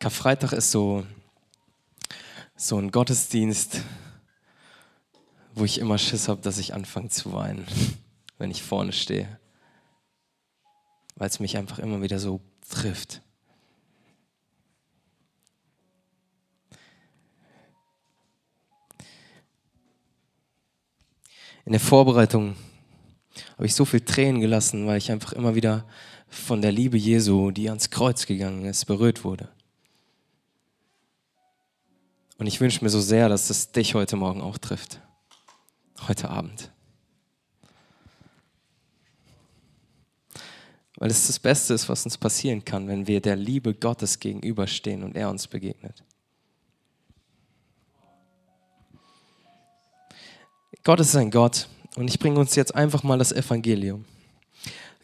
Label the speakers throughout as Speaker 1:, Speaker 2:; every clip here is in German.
Speaker 1: Karfreitag ist so, so ein Gottesdienst, wo ich immer Schiss habe, dass ich anfange zu weinen, wenn ich vorne stehe. Weil es mich einfach immer wieder so trifft. In der Vorbereitung habe ich so viel Tränen gelassen, weil ich einfach immer wieder von der Liebe Jesu, die ans Kreuz gegangen ist, berührt wurde. Und ich wünsche mir so sehr, dass es dich heute Morgen auch trifft. Heute Abend. Weil es das Beste ist, was uns passieren kann, wenn wir der Liebe Gottes gegenüberstehen und er uns begegnet. Gott ist ein Gott und ich bringe uns jetzt einfach mal das Evangelium.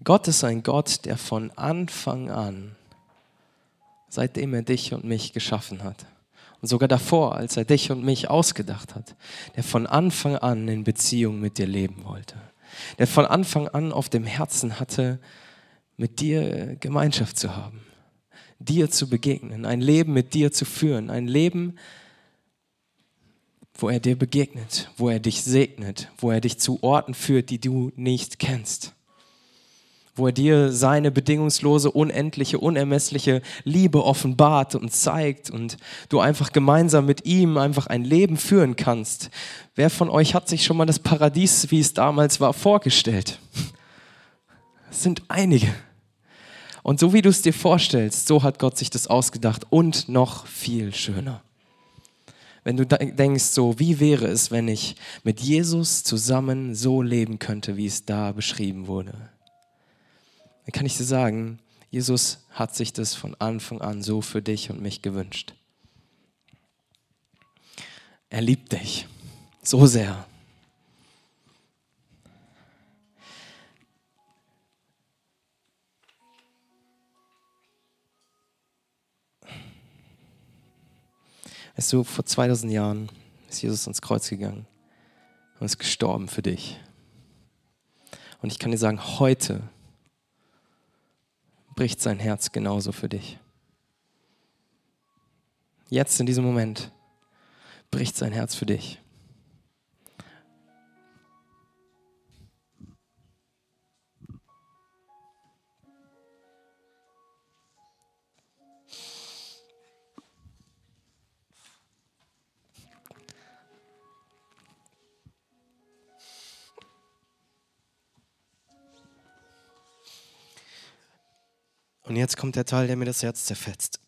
Speaker 1: Gott ist ein Gott, der von Anfang an, seitdem er dich und mich geschaffen hat, und sogar davor, als er dich und mich ausgedacht hat, der von Anfang an in Beziehung mit dir leben wollte, der von Anfang an auf dem Herzen hatte, mit dir Gemeinschaft zu haben, dir zu begegnen, ein Leben mit dir zu führen, ein Leben, wo er dir begegnet, wo er dich segnet, wo er dich zu Orten führt, die du nicht kennst wo er dir seine bedingungslose, unendliche, unermessliche Liebe offenbart und zeigt und du einfach gemeinsam mit ihm einfach ein Leben führen kannst. Wer von euch hat sich schon mal das Paradies, wie es damals war, vorgestellt? Es sind einige. Und so wie du es dir vorstellst, so hat Gott sich das ausgedacht und noch viel schöner. Wenn du denkst, so wie wäre es, wenn ich mit Jesus zusammen so leben könnte, wie es da beschrieben wurde dann kann ich dir sagen, Jesus hat sich das von Anfang an so für dich und mich gewünscht. Er liebt dich so sehr. Weißt du, vor 2000 Jahren ist Jesus ans Kreuz gegangen und ist gestorben für dich. Und ich kann dir sagen, heute bricht sein Herz genauso für dich. Jetzt in diesem Moment bricht sein Herz für dich. Und jetzt kommt der Teil, der mir das Herz zerfetzt.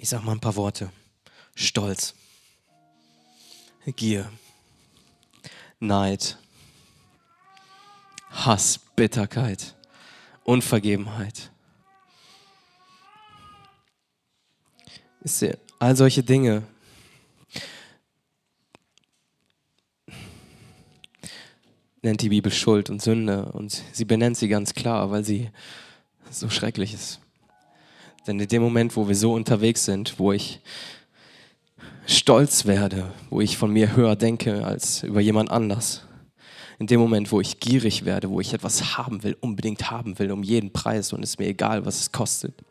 Speaker 1: Ich sage mal ein paar Worte. Stolz, Gier, Neid, Hass, Bitterkeit, Unvergebenheit. All solche Dinge nennt die Bibel Schuld und Sünde und sie benennt sie ganz klar, weil sie so schrecklich ist. Denn in dem Moment, wo wir so unterwegs sind, wo ich stolz werde, wo ich von mir höher denke als über jemand anders. In dem Moment, wo ich gierig werde, wo ich etwas haben will, unbedingt haben will, um jeden Preis und es mir egal, was es kostet.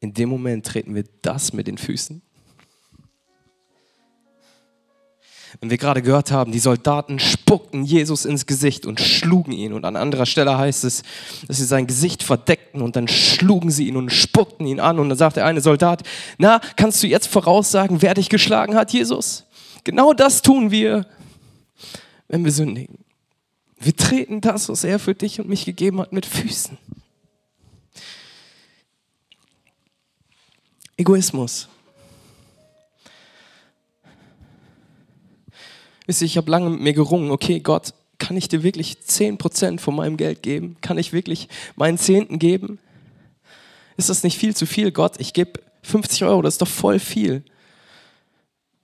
Speaker 1: In dem Moment treten wir das mit den Füßen wenn wir gerade gehört haben, die Soldaten spuckten Jesus ins Gesicht und schlugen ihn. Und an anderer Stelle heißt es, dass sie sein Gesicht verdeckten und dann schlugen sie ihn und spuckten ihn an. Und dann sagt der eine Soldat, na, kannst du jetzt voraussagen, wer dich geschlagen hat, Jesus? Genau das tun wir, wenn wir sündigen. Wir treten das, was er für dich und mich gegeben hat, mit Füßen. Egoismus. Ich habe lange mit mir gerungen, okay, Gott, kann ich dir wirklich 10% von meinem Geld geben? Kann ich wirklich meinen Zehnten geben? Ist das nicht viel zu viel, Gott? Ich gebe 50 Euro, das ist doch voll viel.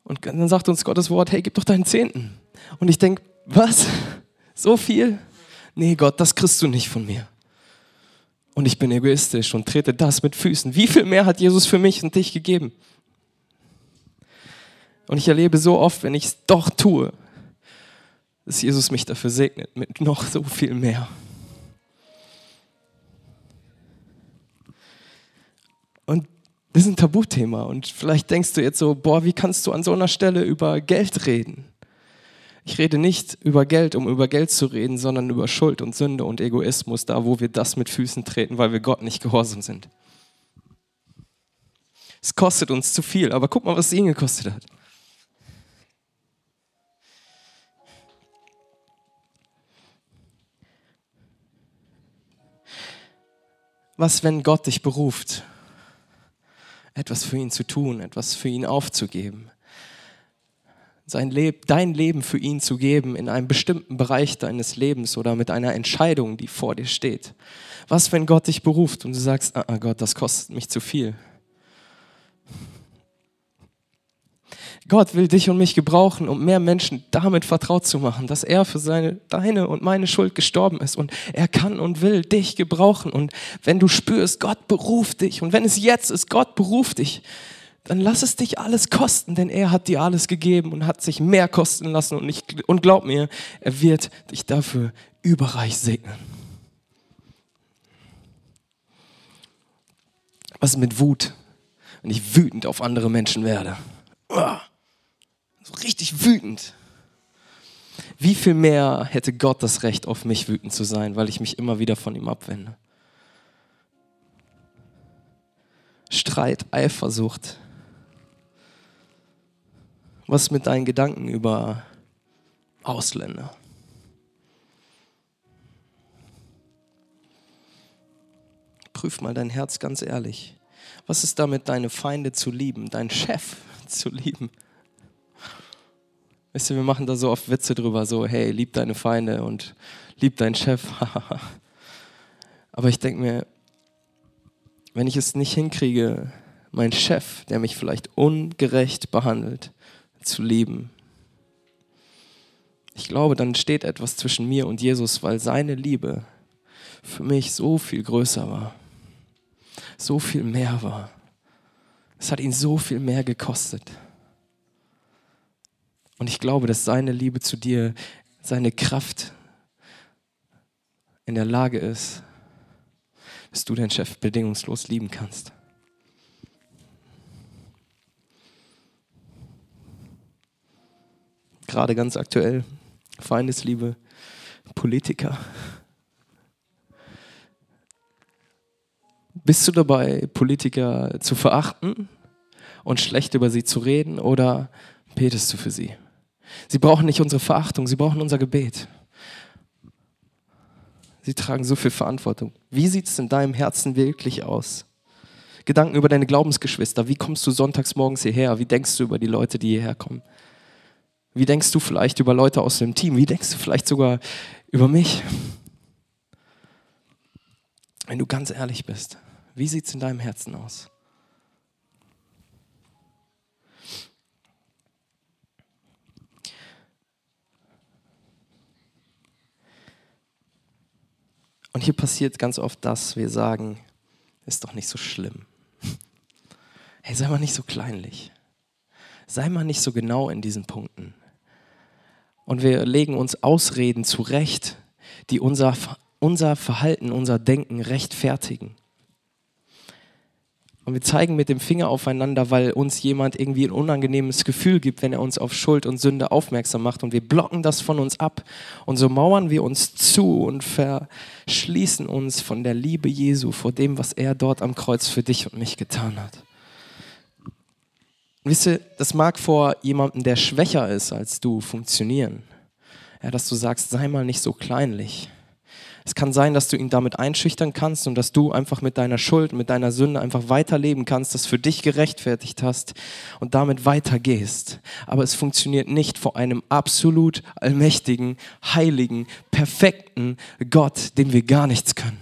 Speaker 1: Und dann sagt uns Gottes Wort, hey, gib doch deinen Zehnten. Und ich denke, was? So viel? Nee, Gott, das kriegst du nicht von mir. Und ich bin egoistisch und trete das mit Füßen. Wie viel mehr hat Jesus für mich und dich gegeben? Und ich erlebe so oft, wenn ich es doch tue, dass Jesus mich dafür segnet mit noch so viel mehr. Und das ist ein Tabuthema. Und vielleicht denkst du jetzt so, boah, wie kannst du an so einer Stelle über Geld reden? Ich rede nicht über Geld, um über Geld zu reden, sondern über Schuld und Sünde und Egoismus, da wo wir das mit Füßen treten, weil wir Gott nicht gehorsam sind. Es kostet uns zu viel, aber guck mal, was es ihn gekostet hat. Was, wenn Gott dich beruft, etwas für ihn zu tun, etwas für ihn aufzugeben? sein Leb dein Leben für ihn zu geben in einem bestimmten Bereich deines Lebens oder mit einer Entscheidung, die vor dir steht. Was, wenn Gott dich beruft und du sagst, ah, ah Gott, das kostet mich zu viel. Gott will dich und mich gebrauchen, um mehr Menschen damit vertraut zu machen, dass er für seine, deine und meine Schuld gestorben ist. Und er kann und will dich gebrauchen. Und wenn du spürst, Gott beruft dich, und wenn es jetzt ist, Gott beruft dich, dann lass es dich alles kosten, denn er hat dir alles gegeben und hat sich mehr kosten lassen. Und, ich, und glaub mir, er wird dich dafür überreich segnen. Was mit Wut, wenn ich wütend auf andere Menschen werde? So richtig wütend. Wie viel mehr hätte Gott das Recht, auf mich wütend zu sein, weil ich mich immer wieder von ihm abwende? Streit, Eifersucht, was mit deinen Gedanken über Ausländer? Prüf mal dein Herz ganz ehrlich. Was ist damit, deine Feinde zu lieben, deinen Chef zu lieben? Weißt du, wir machen da so oft Witze drüber, so, hey, lieb deine Feinde und lieb deinen Chef. Aber ich denke mir, wenn ich es nicht hinkriege, meinen Chef, der mich vielleicht ungerecht behandelt, zu lieben. Ich glaube, dann steht etwas zwischen mir und Jesus, weil seine Liebe für mich so viel größer war, so viel mehr war. Es hat ihn so viel mehr gekostet. Und ich glaube, dass seine Liebe zu dir, seine Kraft in der Lage ist, dass du deinen Chef bedingungslos lieben kannst. gerade ganz aktuell, Feindesliebe, Politiker. Bist du dabei, Politiker zu verachten und schlecht über sie zu reden oder betest du für sie? Sie brauchen nicht unsere Verachtung, sie brauchen unser Gebet. Sie tragen so viel Verantwortung. Wie sieht es in deinem Herzen wirklich aus? Gedanken über deine Glaubensgeschwister. Wie kommst du sonntags morgens hierher? Wie denkst du über die Leute, die hierher kommen? Wie denkst du vielleicht über Leute aus dem Team? Wie denkst du vielleicht sogar über mich? Wenn du ganz ehrlich bist, wie sieht es in deinem Herzen aus? Und hier passiert ganz oft das, wir sagen, ist doch nicht so schlimm. Hey, sei mal nicht so kleinlich. Sei mal nicht so genau in diesen Punkten und wir legen uns Ausreden zurecht, die unser, unser Verhalten, unser Denken rechtfertigen. Und wir zeigen mit dem Finger aufeinander, weil uns jemand irgendwie ein unangenehmes Gefühl gibt, wenn er uns auf Schuld und Sünde aufmerksam macht. Und wir blocken das von uns ab. Und so mauern wir uns zu und verschließen uns von der Liebe Jesu, vor dem, was er dort am Kreuz für dich und mich getan hat. Wisst ihr, das mag vor jemandem, der schwächer ist als du, funktionieren. Ja, dass du sagst, sei mal nicht so kleinlich. Es kann sein, dass du ihn damit einschüchtern kannst und dass du einfach mit deiner Schuld, mit deiner Sünde einfach weiterleben kannst, das für dich gerechtfertigt hast und damit weitergehst. Aber es funktioniert nicht vor einem absolut allmächtigen, heiligen, perfekten Gott, dem wir gar nichts können.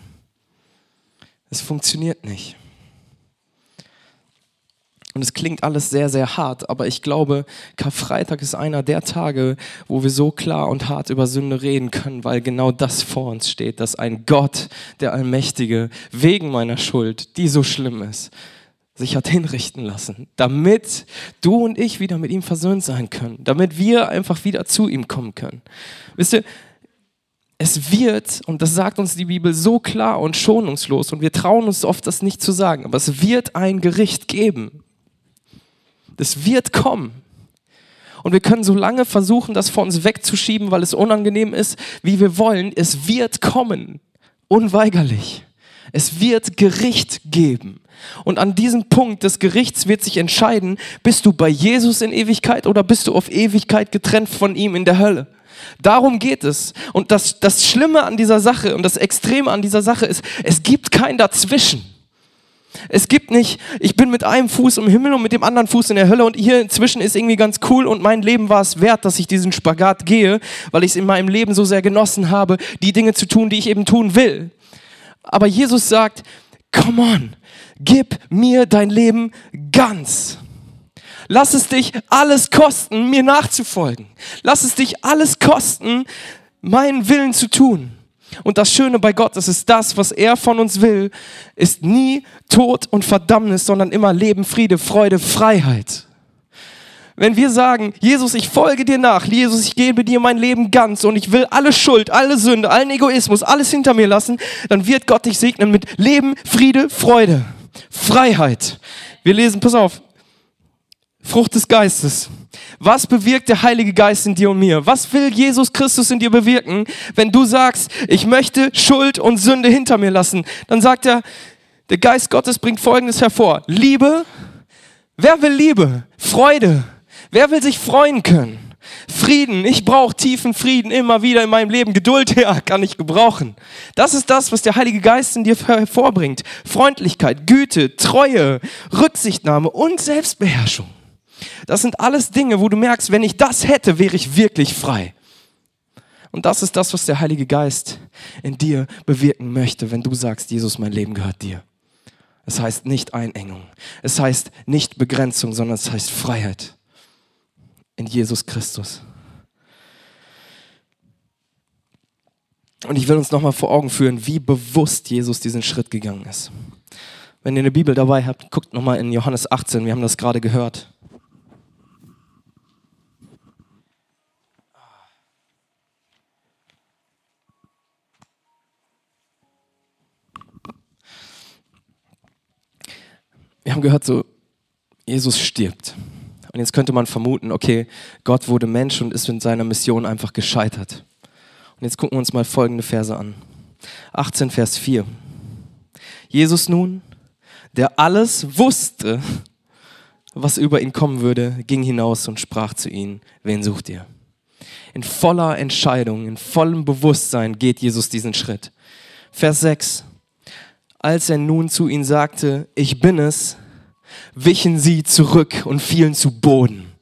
Speaker 1: Es funktioniert nicht. Und es klingt alles sehr, sehr hart, aber ich glaube, Karfreitag ist einer der Tage, wo wir so klar und hart über Sünde reden können, weil genau das vor uns steht, dass ein Gott, der Allmächtige, wegen meiner Schuld, die so schlimm ist, sich hat hinrichten lassen, damit du und ich wieder mit ihm versöhnt sein können, damit wir einfach wieder zu ihm kommen können. Wisst ihr, es wird, und das sagt uns die Bibel so klar und schonungslos, und wir trauen uns oft das nicht zu sagen, aber es wird ein Gericht geben. Das wird kommen. Und wir können so lange versuchen, das vor uns wegzuschieben, weil es unangenehm ist, wie wir wollen. Es wird kommen. Unweigerlich. Es wird Gericht geben. Und an diesem Punkt des Gerichts wird sich entscheiden, bist du bei Jesus in Ewigkeit oder bist du auf Ewigkeit getrennt von ihm in der Hölle. Darum geht es. Und das, das Schlimme an dieser Sache und das Extreme an dieser Sache ist, es gibt kein Dazwischen. Es gibt nicht, ich bin mit einem Fuß im Himmel und mit dem anderen Fuß in der Hölle und hier inzwischen ist irgendwie ganz cool und mein Leben war es wert, dass ich diesen Spagat gehe, weil ich es in meinem Leben so sehr genossen habe, die Dinge zu tun, die ich eben tun will. Aber Jesus sagt, come on, gib mir dein Leben ganz. Lass es dich alles kosten, mir nachzufolgen. Lass es dich alles kosten, meinen Willen zu tun. Und das Schöne bei Gott, das ist das, was er von uns will, ist nie Tod und Verdammnis, sondern immer Leben, Friede, Freude, Freiheit. Wenn wir sagen, Jesus, ich folge dir nach, Jesus, ich gebe dir mein Leben ganz und ich will alle Schuld, alle Sünde, allen Egoismus, alles hinter mir lassen, dann wird Gott dich segnen mit Leben, Friede, Freude, Freiheit. Wir lesen, pass auf, Frucht des Geistes. Was bewirkt der Heilige Geist in dir und mir? Was will Jesus Christus in dir bewirken, wenn du sagst, ich möchte Schuld und Sünde hinter mir lassen? Dann sagt er, der Geist Gottes bringt Folgendes hervor. Liebe. Wer will Liebe? Freude. Wer will sich freuen können? Frieden. Ich brauche tiefen Frieden immer wieder in meinem Leben. Geduld, ja, kann ich gebrauchen. Das ist das, was der Heilige Geist in dir hervorbringt. Freundlichkeit, Güte, Treue, Rücksichtnahme und Selbstbeherrschung. Das sind alles Dinge, wo du merkst, wenn ich das hätte, wäre ich wirklich frei. Und das ist das, was der Heilige Geist in dir bewirken möchte, wenn du sagst, Jesus, mein Leben gehört dir. Es heißt nicht Einengung. Es heißt nicht Begrenzung, sondern es heißt Freiheit in Jesus Christus. Und ich will uns nochmal vor Augen führen, wie bewusst Jesus diesen Schritt gegangen ist. Wenn ihr eine Bibel dabei habt, guckt nochmal in Johannes 18, wir haben das gerade gehört. Haben gehört, so, Jesus stirbt. Und jetzt könnte man vermuten, okay, Gott wurde Mensch und ist in seiner Mission einfach gescheitert. Und jetzt gucken wir uns mal folgende Verse an. 18, Vers 4. Jesus nun, der alles wusste, was über ihn kommen würde, ging hinaus und sprach zu ihnen, wen sucht ihr? In voller Entscheidung, in vollem Bewusstsein geht Jesus diesen Schritt. Vers 6 als er nun zu ihnen sagte, ich bin es, wichen sie zurück und fielen zu Boden.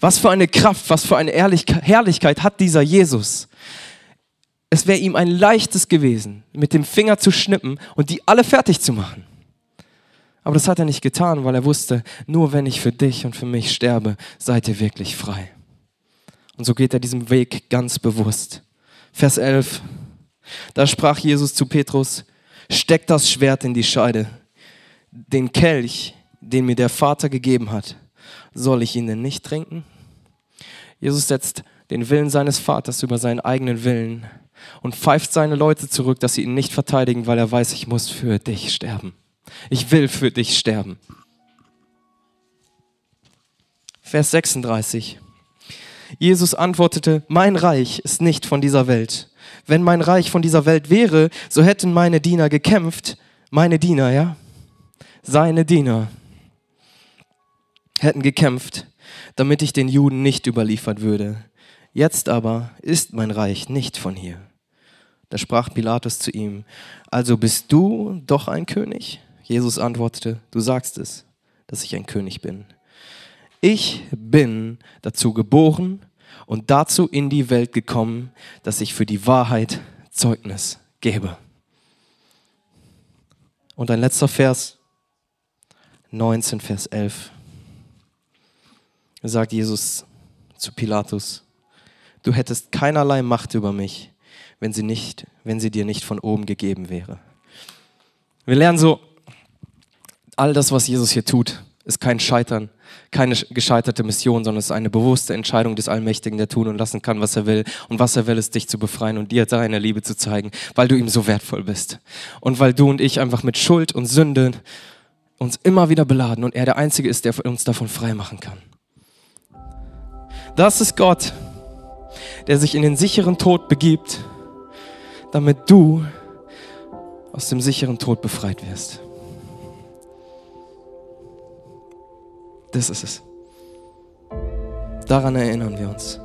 Speaker 1: Was für eine Kraft, was für eine Herrlichkeit hat dieser Jesus. Es wäre ihm ein leichtes gewesen, mit dem Finger zu schnippen und die alle fertig zu machen. Aber das hat er nicht getan, weil er wusste, nur wenn ich für dich und für mich sterbe, seid ihr wirklich frei. Und so geht er diesem Weg ganz bewusst. Vers 11. Da sprach Jesus zu Petrus, steck das Schwert in die Scheide. Den Kelch, den mir der Vater gegeben hat, soll ich ihn denn nicht trinken? Jesus setzt den Willen seines Vaters über seinen eigenen Willen und pfeift seine Leute zurück, dass sie ihn nicht verteidigen, weil er weiß, ich muss für dich sterben. Ich will für dich sterben. Vers 36. Jesus antwortete, mein Reich ist nicht von dieser Welt. Wenn mein Reich von dieser Welt wäre, so hätten meine Diener gekämpft, meine Diener, ja, seine Diener hätten gekämpft, damit ich den Juden nicht überliefert würde. Jetzt aber ist mein Reich nicht von hier. Da sprach Pilatus zu ihm, also bist du doch ein König? Jesus antwortete, du sagst es, dass ich ein König bin. Ich bin dazu geboren und dazu in die Welt gekommen, dass ich für die Wahrheit Zeugnis gebe. Und ein letzter Vers, 19, Vers 11. sagt Jesus zu Pilatus, du hättest keinerlei Macht über mich, wenn sie, nicht, wenn sie dir nicht von oben gegeben wäre. Wir lernen so, all das, was Jesus hier tut, ist kein Scheitern, keine gescheiterte Mission, sondern es ist eine bewusste Entscheidung des Allmächtigen, der tun und lassen kann, was er will. Und was er will, ist dich zu befreien und dir deine Liebe zu zeigen, weil du ihm so wertvoll bist. Und weil du und ich einfach mit Schuld und Sünde uns immer wieder beladen und er der Einzige ist, der uns davon frei machen kann. Das ist Gott, der sich in den sicheren Tod begibt, damit du aus dem sicheren Tod befreit wirst. Das ist es. Daran erinnern wir uns.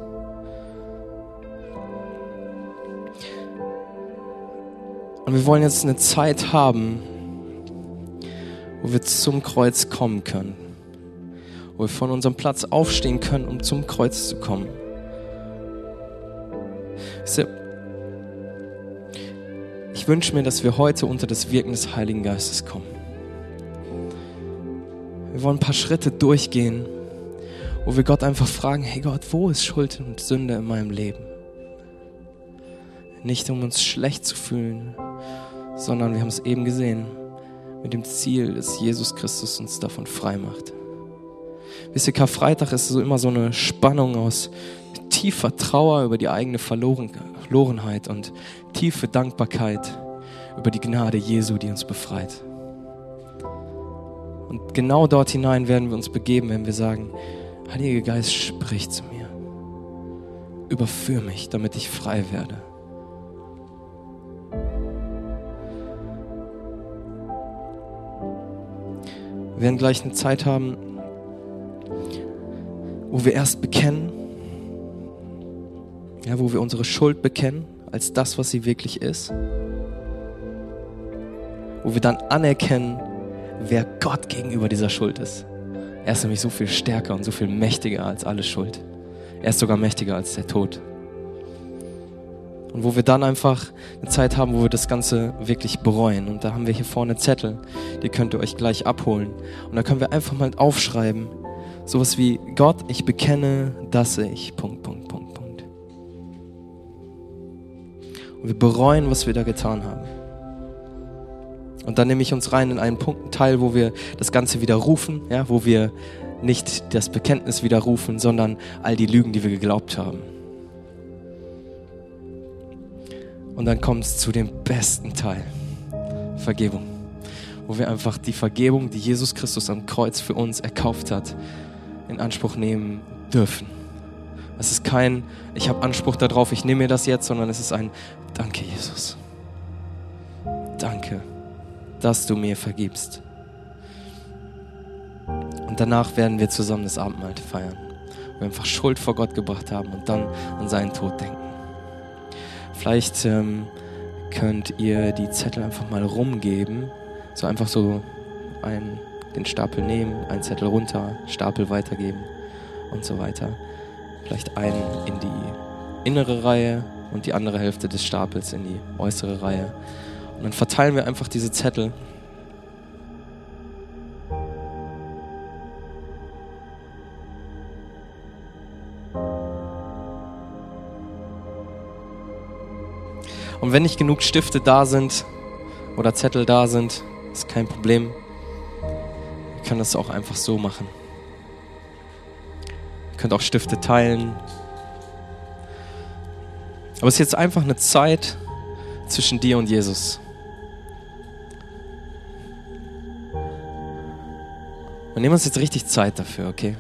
Speaker 1: Und wir wollen jetzt eine Zeit haben, wo wir zum Kreuz kommen können. Wo wir von unserem Platz aufstehen können, um zum Kreuz zu kommen. Ich wünsche mir, dass wir heute unter das Wirken des Heiligen Geistes kommen. Wir wollen ein paar Schritte durchgehen, wo wir Gott einfach fragen, hey Gott, wo ist Schuld und Sünde in meinem Leben? Nicht um uns schlecht zu fühlen, sondern wir haben es eben gesehen, mit dem Ziel, dass Jesus Christus uns davon frei macht. Wisst ihr, Karfreitag ist so immer so eine Spannung aus tiefer Trauer über die eigene Verlorenheit und tiefe Dankbarkeit über die Gnade Jesu, die uns befreit. Und genau dort hinein werden wir uns begeben, wenn wir sagen, Heiliger Geist, sprich zu mir. Überführ mich, damit ich frei werde. Wir werden gleich eine Zeit haben, wo wir erst bekennen, ja, wo wir unsere Schuld bekennen als das, was sie wirklich ist, wo wir dann anerkennen, wer Gott gegenüber dieser Schuld ist. Er ist nämlich so viel stärker und so viel mächtiger als alle Schuld. Er ist sogar mächtiger als der Tod. Und wo wir dann einfach eine Zeit haben, wo wir das Ganze wirklich bereuen. Und da haben wir hier vorne Zettel, die könnt ihr euch gleich abholen. Und da können wir einfach mal aufschreiben, sowas wie, Gott, ich bekenne, dass ich, Punkt, Punkt, Punkt, Punkt. Und wir bereuen, was wir da getan haben. Und dann nehme ich uns rein in einen Punkt, Teil, wo wir das Ganze widerrufen, ja, wo wir nicht das Bekenntnis widerrufen, sondern all die Lügen, die wir geglaubt haben. Und dann kommt es zu dem besten Teil, Vergebung, wo wir einfach die Vergebung, die Jesus Christus am Kreuz für uns erkauft hat, in Anspruch nehmen dürfen. Es ist kein, ich habe Anspruch darauf, ich nehme mir das jetzt, sondern es ist ein, danke Jesus. Danke dass du mir vergibst. Und danach werden wir zusammen das Abendmahl feiern. Wir einfach Schuld vor Gott gebracht haben und dann an seinen Tod denken. Vielleicht ähm, könnt ihr die Zettel einfach mal rumgeben. So einfach so einen, den Stapel nehmen, einen Zettel runter, Stapel weitergeben und so weiter. Vielleicht einen in die innere Reihe und die andere Hälfte des Stapels in die äußere Reihe. Und dann verteilen wir einfach diese Zettel. Und wenn nicht genug Stifte da sind oder Zettel da sind, ist kein Problem. Können das auch einfach so machen. Ihr könnt auch Stifte teilen. Aber es ist jetzt einfach eine Zeit zwischen dir und Jesus. Und nehmen uns jetzt richtig Zeit dafür, okay?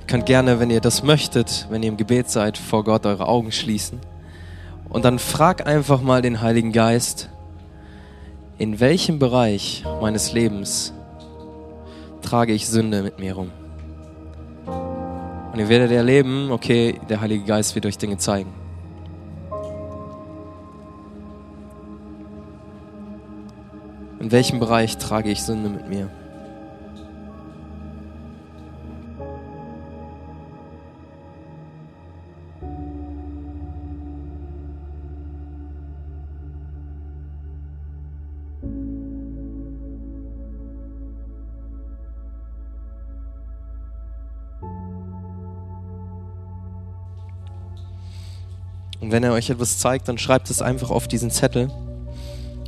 Speaker 1: Ihr könnt gerne, wenn ihr das möchtet, wenn ihr im Gebet seid, vor Gott eure Augen schließen. Und dann frag einfach mal den Heiligen Geist, in welchem Bereich meines Lebens trage ich Sünde mit mir rum? Und ihr werdet erleben, okay, der Heilige Geist wird euch Dinge zeigen. In welchem Bereich trage ich Sünde mit mir? Wenn er euch etwas zeigt, dann schreibt es einfach auf diesen Zettel.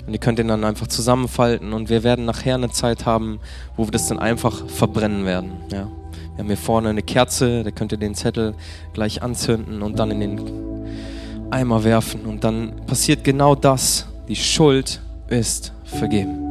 Speaker 1: Und ihr könnt ihn dann einfach zusammenfalten und wir werden nachher eine Zeit haben, wo wir das dann einfach verbrennen werden. Ja. Wir haben hier vorne eine Kerze, da könnt ihr den Zettel gleich anzünden und dann in den Eimer werfen. Und dann passiert genau das. Die Schuld ist vergeben.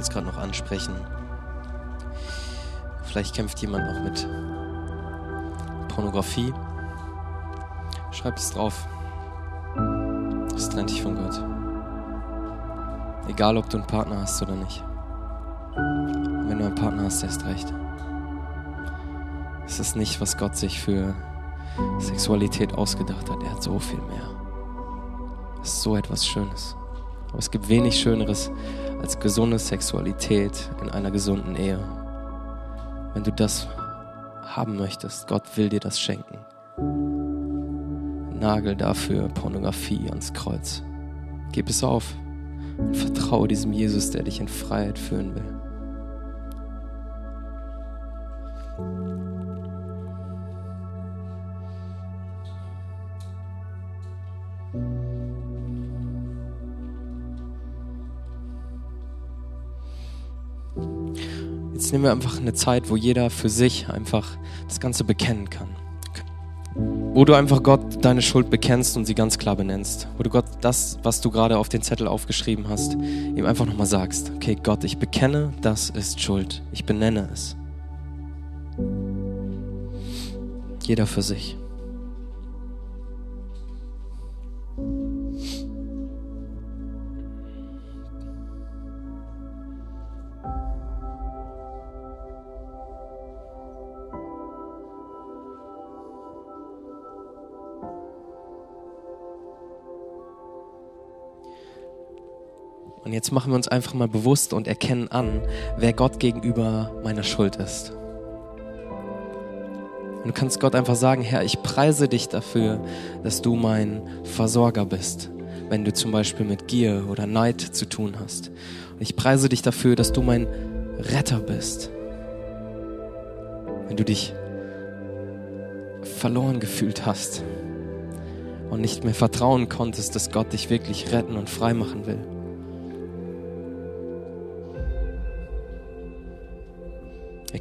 Speaker 1: Will es gerade noch ansprechen. Vielleicht kämpft jemand noch mit Pornografie. Schreib es drauf. Es trennt dich von Gott. Egal, ob du einen Partner hast oder nicht. Und wenn du einen Partner hast, der ist recht. Es ist nicht, was Gott sich für Sexualität ausgedacht hat. Er hat so viel mehr. Es ist so etwas Schönes. Aber es gibt wenig Schöneres als gesunde Sexualität in einer gesunden Ehe. Wenn du das haben möchtest, Gott will dir das schenken. Nagel dafür Pornografie ans Kreuz. Gib es auf und vertraue diesem Jesus, der dich in Freiheit führen will. Jetzt nehmen wir einfach eine Zeit, wo jeder für sich einfach das Ganze bekennen kann. Wo du einfach Gott deine Schuld bekennst und sie ganz klar benennst. Wo du Gott das, was du gerade auf den Zettel aufgeschrieben hast, ihm einfach nochmal sagst. Okay, Gott, ich bekenne, das ist Schuld. Ich benenne es. Jeder für sich. Und jetzt machen wir uns einfach mal bewusst und erkennen an, wer Gott gegenüber meiner Schuld ist. Und du kannst Gott einfach sagen, Herr, ich preise dich dafür, dass du mein Versorger bist, wenn du zum Beispiel mit Gier oder Neid zu tun hast. Und ich preise dich dafür, dass du mein Retter bist, wenn du dich verloren gefühlt hast und nicht mehr vertrauen konntest, dass Gott dich wirklich retten und frei machen will.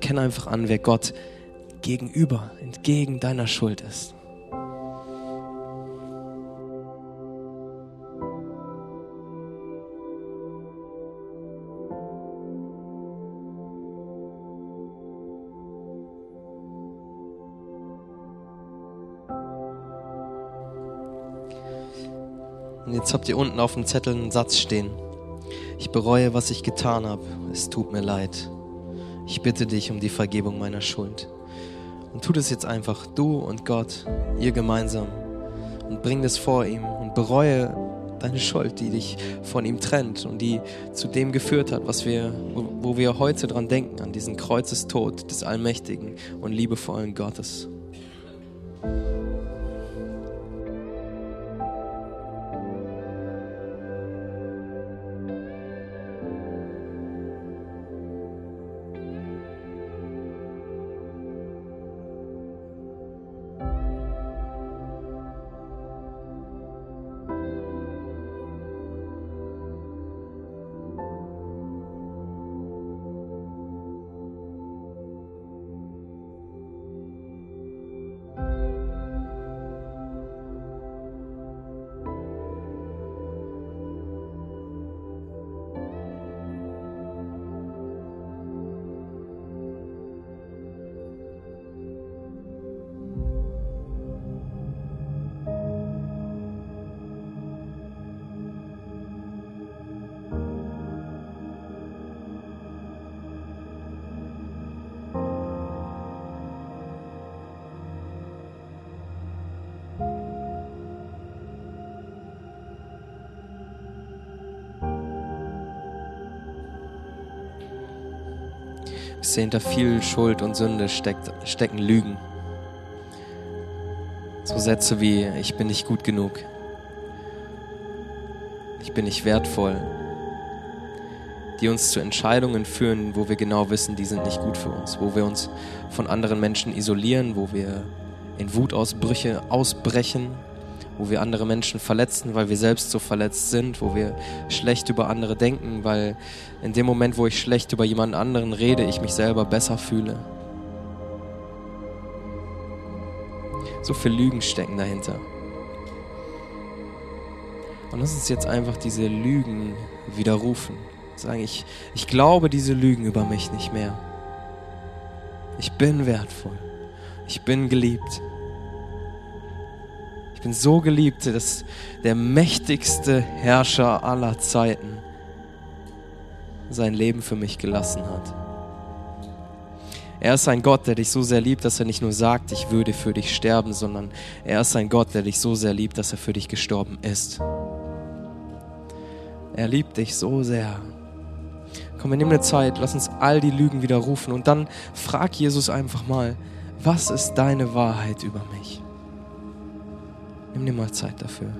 Speaker 1: Erkenne einfach an, wer Gott gegenüber, entgegen deiner Schuld ist. Und jetzt habt ihr unten auf dem Zettel einen Satz stehen. Ich bereue, was ich getan habe. Es tut mir leid. Ich bitte dich um die Vergebung meiner Schuld. Und tu das jetzt einfach, du und Gott, ihr gemeinsam. Und bring das vor ihm und bereue deine Schuld, die dich von ihm trennt und die zu dem geführt hat, was wir, wo wir heute dran denken, an diesen Kreuzestod des allmächtigen und liebevollen Gottes. Sehe, hinter viel Schuld und Sünde steckt, stecken Lügen. So Sätze wie, ich bin nicht gut genug. Ich bin nicht wertvoll. Die uns zu Entscheidungen führen, wo wir genau wissen, die sind nicht gut für uns. Wo wir uns von anderen Menschen isolieren, wo wir in Wutausbrüche ausbrechen, wo wir andere Menschen verletzen, weil wir selbst so verletzt sind, wo wir schlecht über andere denken, weil in dem Moment, wo ich schlecht über jemanden anderen rede, ich mich selber besser fühle. So viele Lügen stecken dahinter. Und lass uns jetzt einfach diese Lügen widerrufen. Sagen, ich, ich glaube diese Lügen über mich nicht mehr. Ich bin wertvoll. Ich bin geliebt. Ich bin so geliebt, dass der mächtigste Herrscher aller Zeiten sein Leben für mich gelassen hat. Er ist ein Gott, der dich so sehr liebt, dass er nicht nur sagt, ich würde für dich sterben, sondern er ist ein Gott, der dich so sehr liebt, dass er für dich gestorben ist. Er liebt dich so sehr. Komm, wir nehmen eine Zeit, lass uns all die Lügen widerrufen und dann frag Jesus einfach mal, was ist deine Wahrheit über mich? Nimm dir mal Zeit dafür.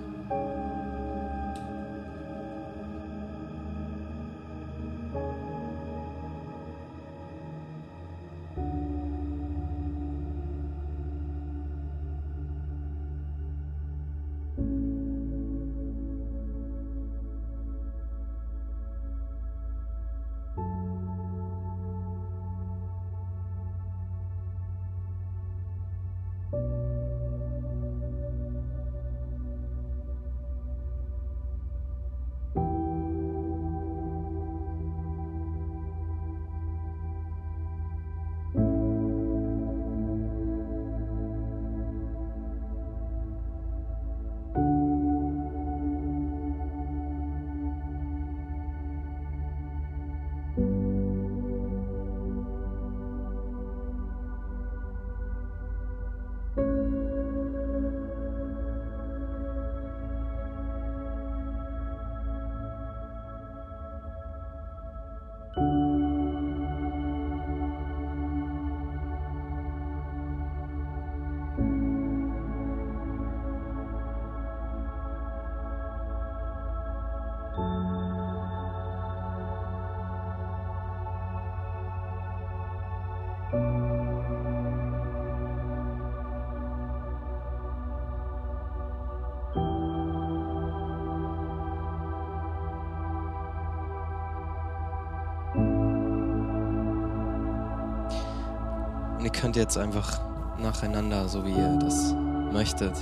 Speaker 1: Könnt jetzt einfach nacheinander, so wie ihr das möchtet,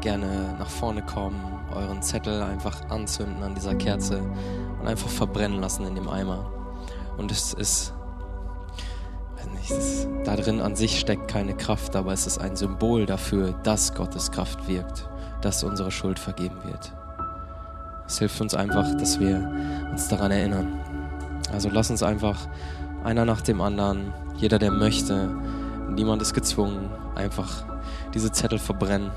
Speaker 1: gerne nach vorne kommen, euren Zettel einfach anzünden an dieser Kerze und einfach verbrennen lassen in dem Eimer. Und es ist, nicht, es, da drin an sich steckt keine Kraft, aber es ist ein Symbol dafür, dass Gottes Kraft wirkt, dass unsere Schuld vergeben wird. Es hilft uns einfach, dass wir uns daran erinnern. Also lass uns einfach einer nach dem anderen, jeder, der möchte. Niemand ist gezwungen, einfach diese Zettel verbrennen.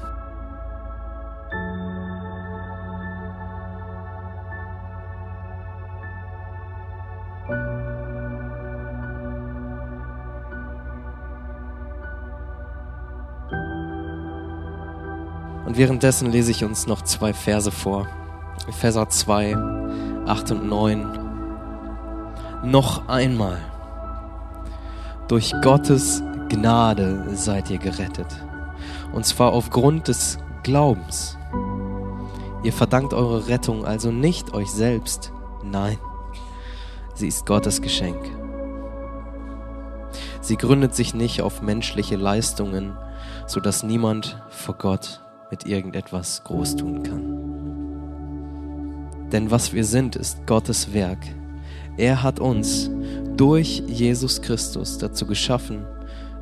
Speaker 1: Und währenddessen lese ich uns noch zwei Verse vor. Epheser 2, 8 und 9. Noch einmal durch Gottes Gnade seid ihr gerettet. Und zwar aufgrund des Glaubens. Ihr verdankt eure Rettung also nicht euch selbst. Nein, sie ist Gottes Geschenk. Sie gründet sich nicht auf menschliche Leistungen, sodass niemand vor Gott mit irgendetwas groß tun kann. Denn was wir sind, ist Gottes Werk. Er hat uns durch Jesus Christus dazu geschaffen,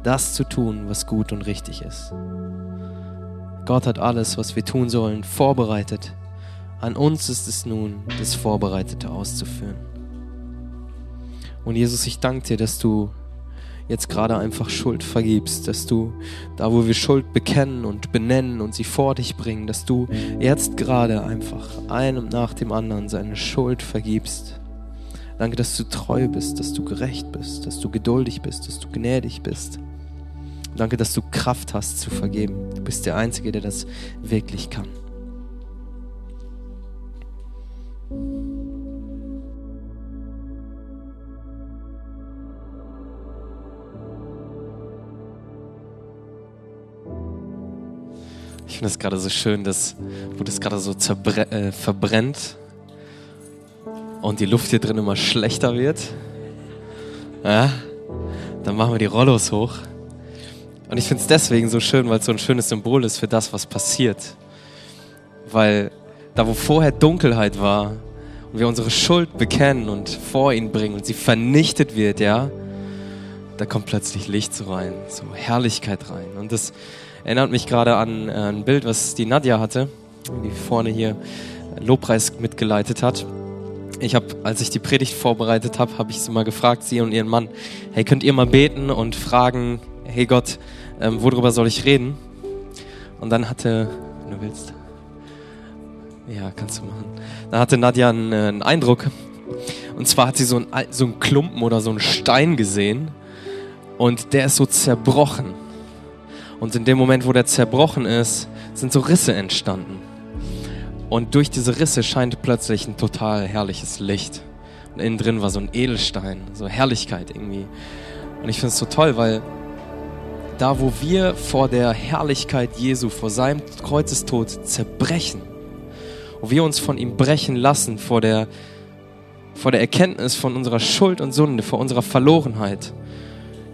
Speaker 1: das zu tun, was gut und richtig ist. Gott hat alles, was wir tun sollen, vorbereitet. An uns ist es nun, das Vorbereitete auszuführen. Und Jesus, ich danke dir, dass du jetzt gerade einfach Schuld vergibst, dass du da, wo wir Schuld bekennen und benennen und sie vor dich bringen, dass du jetzt gerade einfach einem nach dem anderen seine Schuld vergibst. Danke, dass du treu bist, dass du gerecht bist, dass du geduldig bist, dass du gnädig bist. Danke, dass du Kraft hast zu vergeben. Du bist der Einzige, der das wirklich kann. Ich finde es gerade so schön, dass, wo das gerade so äh, verbrennt und die Luft hier drin immer schlechter wird. Ja, dann machen wir die Rollos hoch. Und ich finde es deswegen so schön, weil es so ein schönes Symbol ist für das, was passiert. Weil da, wo vorher Dunkelheit war und wir unsere Schuld bekennen und vor ihn bringen und sie vernichtet wird, ja, da kommt plötzlich Licht so rein, so Herrlichkeit rein. Und das Erinnert mich gerade an äh, ein Bild, was die Nadja hatte, die vorne hier Lobpreis mitgeleitet hat. Ich habe, als ich die Predigt vorbereitet habe, habe ich sie mal gefragt, sie und ihren Mann, hey, könnt ihr mal beten und fragen, hey Gott, ähm, worüber soll ich reden? Und dann hatte, wenn du willst, ja, kannst du machen. Dann hatte Nadja einen, äh, einen Eindruck. Und zwar hat sie so einen, so einen Klumpen oder so einen Stein gesehen und der ist so zerbrochen. Und in dem Moment, wo der zerbrochen ist, sind so Risse entstanden. Und durch diese Risse scheint plötzlich ein total herrliches Licht. Und innen drin war so ein Edelstein, so Herrlichkeit irgendwie. Und ich finde es so toll, weil da, wo wir vor der Herrlichkeit Jesu, vor seinem Kreuzestod zerbrechen, wo wir uns von ihm brechen lassen, vor der, vor der Erkenntnis von unserer Schuld und Sünde, vor unserer Verlorenheit,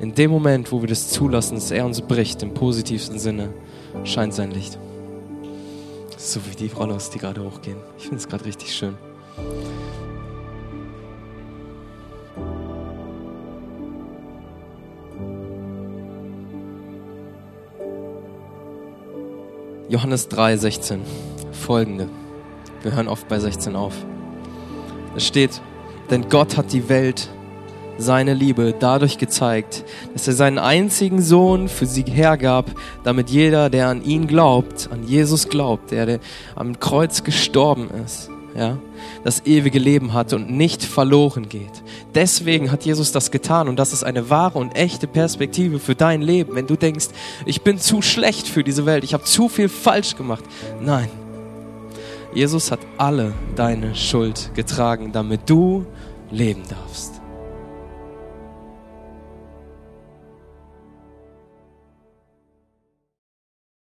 Speaker 1: in dem Moment, wo wir das zulassen, dass er uns bricht, im positivsten Sinne, scheint sein Licht. So wie die Rollos, die gerade hochgehen. Ich finde es gerade richtig schön. Johannes 3, 16. Folgende. Wir hören oft bei 16 auf. Es steht, denn Gott hat die Welt seine Liebe dadurch gezeigt, dass er seinen einzigen Sohn für sie hergab, damit jeder, der an ihn glaubt, an Jesus glaubt, der, der am Kreuz gestorben ist, ja, das ewige Leben hat und nicht verloren geht. Deswegen hat Jesus das getan und das ist eine wahre und echte Perspektive für dein Leben. Wenn du denkst, ich bin zu schlecht für diese Welt, ich habe zu viel falsch gemacht. Nein, Jesus hat alle deine Schuld getragen, damit du leben darfst.